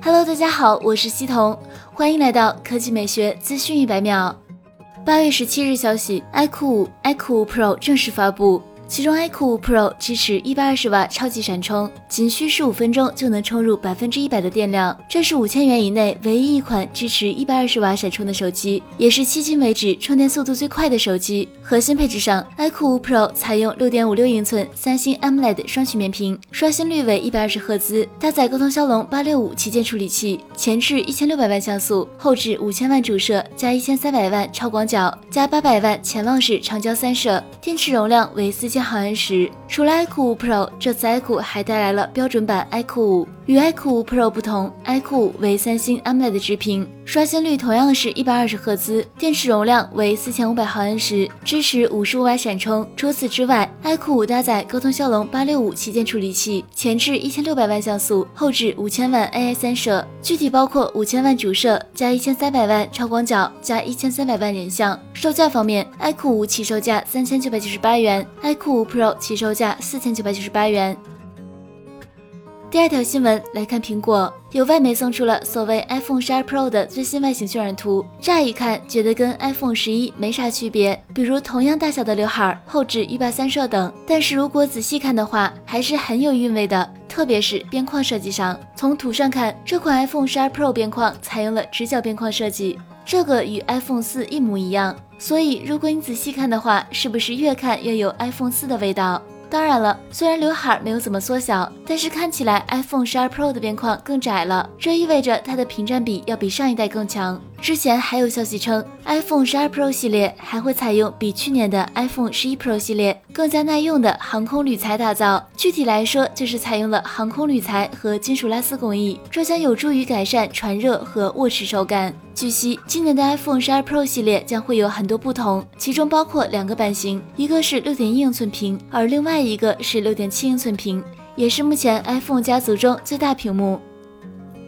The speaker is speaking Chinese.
Hello，大家好，我是西彤，欢迎来到科技美学资讯一百秒。八月十七日消息，iQOO、iQOO Pro 正式发布。其中，iQOO 五 Pro 支持一百二十瓦超级闪充，仅需十五分钟就能充入百分之一百的电量。这是五千元以内唯一一款支持一百二十瓦闪充的手机，也是迄今为止充电速度最快的手机。核心配置上，iQOO 五 Pro 采用六点五六英寸三星 AMOLED 双曲面屏，刷新率为一百二十赫兹，搭载高通骁龙八六五旗舰处理器，前置一千六百万像素，后置五千万主摄加一千三百万超广角加八百万潜望式长焦三摄，电池容量为四千。好安时，除了 iQOO 5 Pro，这次 iQOO 还带来了标准版 iQOO 五。与 iQOO 五 Pro 不同，iQOO 五为三星 AMOLED 直屏，刷新率同样是一百二十赫兹，电池容量为四千五百毫安时，支持五十五瓦闪充。除此之外，iQOO 五搭载高通骁龙八六五旗舰处理器，前置一千六百万像素，后置五千万 AI 三摄，具体包括五千万主摄加一千三百万超广角加一千三百万人像。售价方面，iQOO 五起售价三千九百九十八元，iQOO 五 Pro 起售价四千九百九十八元。第二条新闻来看，苹果有外媒送出了所谓 iPhone 12 Pro 的最新外形渲染图，乍一看觉得跟 iPhone 十一没啥区别，比如同样大小的刘海、后置一八三摄等。但是如果仔细看的话，还是很有韵味的，特别是边框设计上。从图上看，这款 iPhone 12 Pro 边框采用了直角边框设计，这个与 iPhone 四一模一样。所以如果你仔细看的话，是不是越看越有 iPhone 四的味道？当然了，虽然刘海没有怎么缩小，但是看起来 iPhone 12 Pro 的边框更窄了，这意味着它的屏占比要比上一代更强。之前还有消息称，iPhone 12 Pro 系列还会采用比去年的 iPhone 11 Pro 系列更加耐用的航空铝材打造。具体来说，就是采用了航空铝材和金属拉丝工艺，这将有助于改善传热和握持手感。据悉，今年的 iPhone 12 Pro 系列将会有很多不同，其中包括两个版型，一个是6.1英寸屏，而另外一个是6.7英寸屏，也是目前 iPhone 家族中最大屏幕。